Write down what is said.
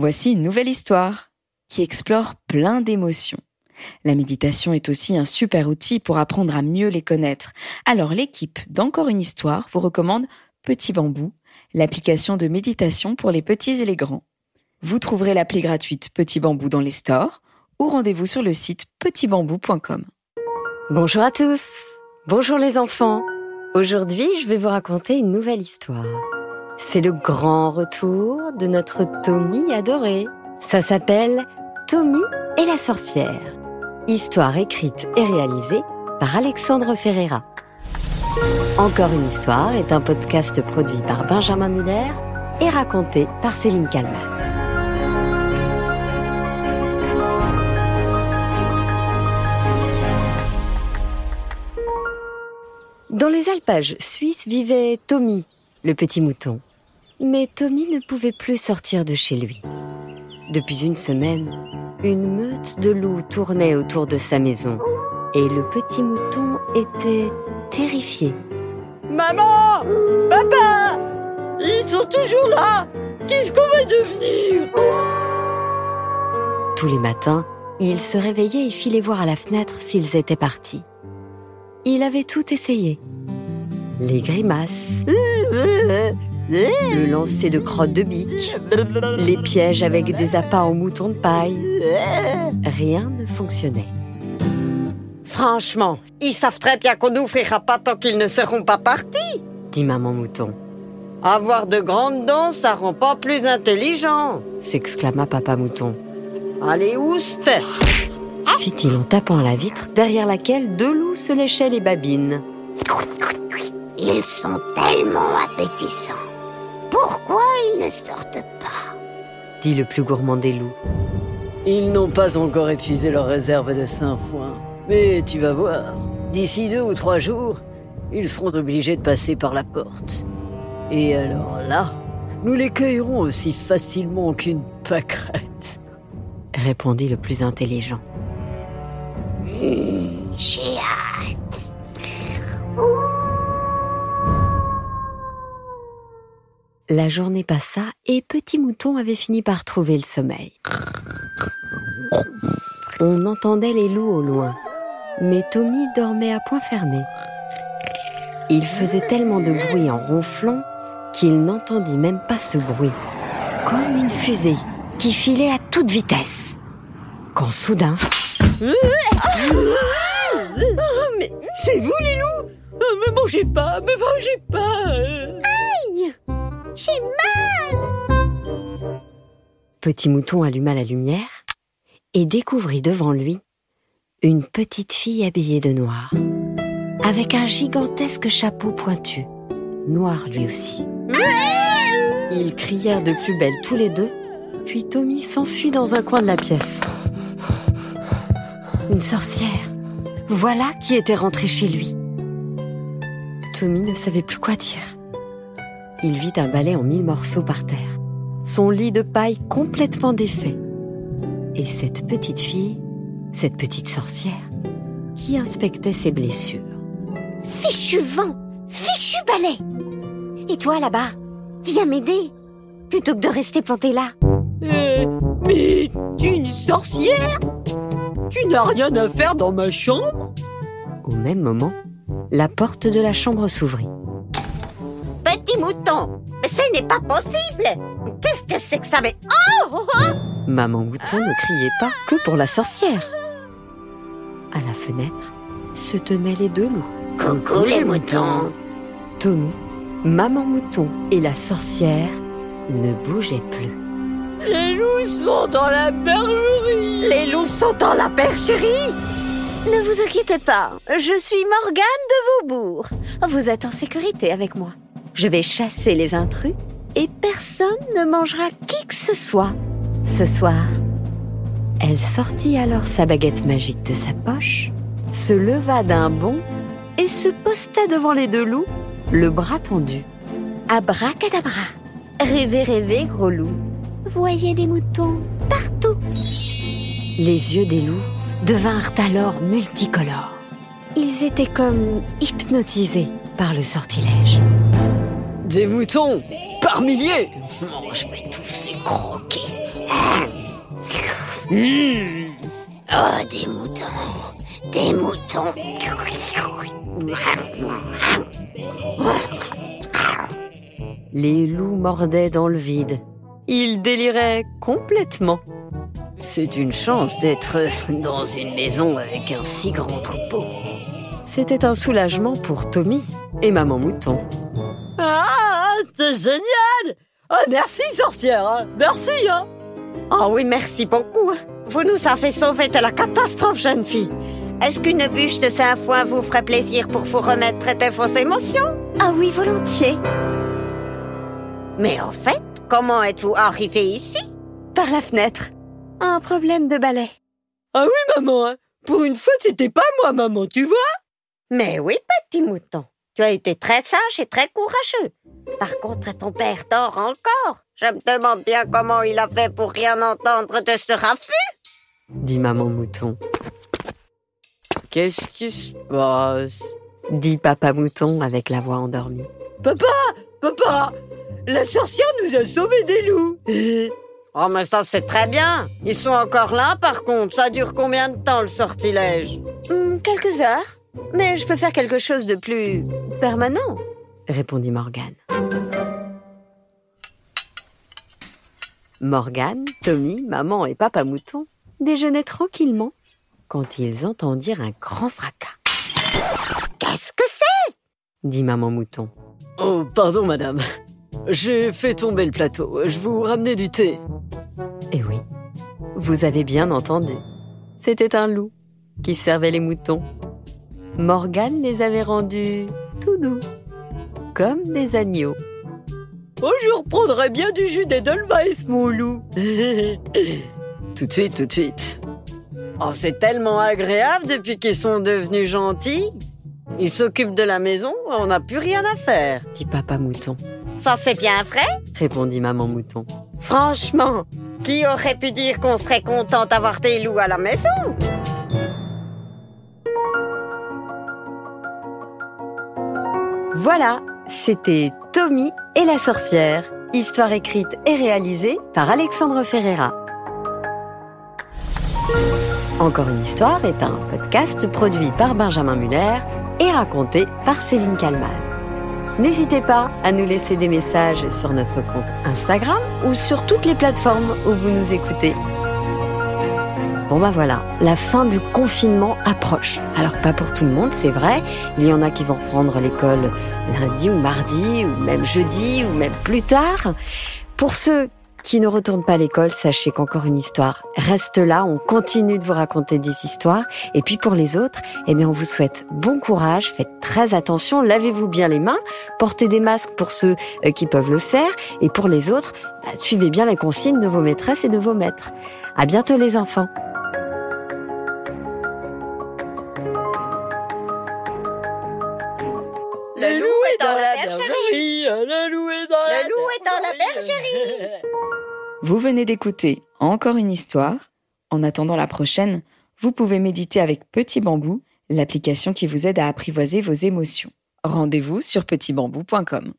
Voici une nouvelle histoire qui explore plein d'émotions. La méditation est aussi un super outil pour apprendre à mieux les connaître. Alors l'équipe d'Encore une histoire vous recommande Petit Bambou, l'application de méditation pour les petits et les grands. Vous trouverez l'appli gratuite Petit Bambou dans les stores ou rendez-vous sur le site petitbambou.com. Bonjour à tous. Bonjour les enfants. Aujourd'hui, je vais vous raconter une nouvelle histoire. C'est le grand retour de notre Tommy adoré. Ça s'appelle Tommy et la sorcière. Histoire écrite et réalisée par Alexandre Ferreira. Encore une histoire est un podcast produit par Benjamin Muller et raconté par Céline Kalman. Dans les alpages suisses vivait Tommy, le petit mouton. Mais Tommy ne pouvait plus sortir de chez lui. Depuis une semaine, une meute de loups tournait autour de sa maison et le petit mouton était terrifié. Maman Papa Ils sont toujours là Qu'est-ce qu'on va devenir Tous les matins, il se réveillait et filait voir à la fenêtre s'ils étaient partis. Il avait tout essayé. Les grimaces, le lancer de crottes de bique, les pièges avec des appâts en mouton de paille. Rien ne fonctionnait. Franchement, ils savent très bien qu'on n'ouvrira pas tant qu'ils ne seront pas partis, dit maman mouton. Avoir de grandes dents, ça rend pas plus intelligent, s'exclama papa mouton. Allez, oust fit-il en tapant à la vitre derrière laquelle deux loups se léchaient les babines. Ils sont tellement appétissants. Pourquoi ils ne sortent pas dit le plus gourmand des loups. Ils n'ont pas encore épuisé leur réserve de sainfoin. Mais tu vas voir, d'ici deux ou trois jours, ils seront obligés de passer par la porte. Et alors là, nous les cueillerons aussi facilement qu'une pâquerette. Répondit le plus intelligent. J'ai hâte. La journée passa et Petit Mouton avait fini par trouver le sommeil. On entendait les loups au loin, mais Tommy dormait à point fermé. Il faisait tellement de bruit en ronflant qu'il n'entendit même pas ce bruit, comme une fusée qui filait à toute vitesse. Quand soudain... Ah, mais c'est vous les loups? Me mangez pas, me mangez pas Aïe J'ai mal Petit mouton alluma la lumière et découvrit devant lui une petite fille habillée de noir, avec un gigantesque chapeau pointu, noir lui aussi. Ils crièrent de plus belle tous les deux, puis Tommy s'enfuit dans un coin de la pièce. Une sorcière. Voilà qui était rentrée chez lui. Tommy ne savait plus quoi dire. Il vit un balai en mille morceaux par terre, son lit de paille complètement défait. Et cette petite fille, cette petite sorcière, qui inspectait ses blessures. Fichu vent Fichu balai Et toi là-bas, viens m'aider, plutôt que de rester planté là. Euh, mais tu es une sorcière Tu n'as rien à faire dans ma chambre Au même moment, la porte de la chambre s'ouvrit. Petit mouton, mais ce n'est pas possible Qu'est-ce que c'est que ça mais... Oh, oh, oh Maman Mouton ne criait pas que pour la sorcière. À la fenêtre se tenaient les deux loups. Coucou les moutons Tommy, Maman Mouton et la sorcière ne bougeaient plus. Les loups sont dans la bergerie Les loups sont dans la percherie Ne vous inquiétez pas, je suis Morgane de Vaubourg. Vous êtes en sécurité avec moi. Je vais chasser les intrus et personne ne mangera qui que ce soit ce soir. Elle sortit alors sa baguette magique de sa poche, se leva d'un bond et se posta devant les deux loups, le bras tendu. Abracadabra Rêvez, rêvez, gros loup. Voyez des moutons partout. Les yeux des loups devinrent alors multicolores. Ils étaient comme hypnotisés par le sortilège. Des moutons Par milliers Je vais tous les croquer. Mmh. Oh, des moutons, des moutons. Les loups mordaient dans le vide. Ils déliraient complètement. C'est une chance d'être dans une maison avec un si grand troupeau. C'était un soulagement pour Tommy et Maman Mouton. Ah, c'est génial Ah, merci, sorcière hein. Merci, hein Oh oui, merci beaucoup. Vous nous avez sauvé de la catastrophe, jeune fille. Est-ce qu'une bûche de Saint-Foin vous ferait plaisir pour vous remettre de vos émotions? Ah oui, volontiers. Mais en fait, comment êtes-vous arrivé ici? Par la fenêtre. Un problème de balai. Ah oui, maman, hein. pour une fois, c'était pas moi, maman, tu vois Mais oui, petit mouton. Tu as été très sage et très courageux. Par contre, ton père dort encore. Je me demande bien comment il a fait pour rien entendre de ce raffut. Dit Maman Mouton. Qu'est-ce qui se passe? Dit Papa Mouton avec la voix endormie. Papa Papa La sorcière nous a sauvés des loups Oh, mais ça, c'est très bien. Ils sont encore là, par contre. Ça dure combien de temps, le sortilège? Hmm, quelques heures. Mais je peux faire quelque chose de plus permanent. Répondit Morgane. Morgane, Tommy, Maman et Papa Mouton déjeunaient tranquillement quand ils entendirent un grand fracas, Qu'est-ce que c'est? dit Maman Mouton. Oh, pardon, madame. J'ai fait tomber le plateau. Je vous ramenais du thé. Eh oui, vous avez bien entendu. C'était un loup qui servait les moutons. Morgane les avait rendus tout doux, comme des agneaux. Oh, je reprendrai bien du jus d'Edelweiss, mon loup Tout de suite, tout de suite. Oh, c'est tellement agréable depuis qu'ils sont devenus gentils. Ils s'occupent de la maison, on n'a plus rien à faire. dit Papa Mouton. Ça, c'est bien vrai Répondit Maman Mouton. Franchement, qui aurait pu dire qu'on serait content d'avoir des loups à la maison? Voilà, c'était Tommy et la sorcière, histoire écrite et réalisée par Alexandre Ferreira. Encore une histoire est un podcast produit par Benjamin Muller et raconté par Céline Kalman. N'hésitez pas à nous laisser des messages sur notre compte Instagram ou sur toutes les plateformes où vous nous écoutez. Bon bah voilà, la fin du confinement approche. Alors pas pour tout le monde, c'est vrai. Il y en a qui vont reprendre l'école lundi ou mardi ou même jeudi ou même plus tard. Pour ceux qui ne retournent pas à l'école, sachez qu'encore une histoire reste là. On continue de vous raconter des histoires. Et puis pour les autres, eh bien on vous souhaite bon courage. Faites très attention. Lavez-vous bien les mains. Portez des masques pour ceux euh, qui peuvent le faire. Et pour les autres, bah, suivez bien les consignes de vos maîtresses et de vos maîtres. À bientôt les enfants. Dans la bergerie Vous venez d'écouter Encore une histoire. En attendant la prochaine, vous pouvez méditer avec Petit Bambou, l'application qui vous aide à apprivoiser vos émotions. Rendez-vous sur petitbambou.com.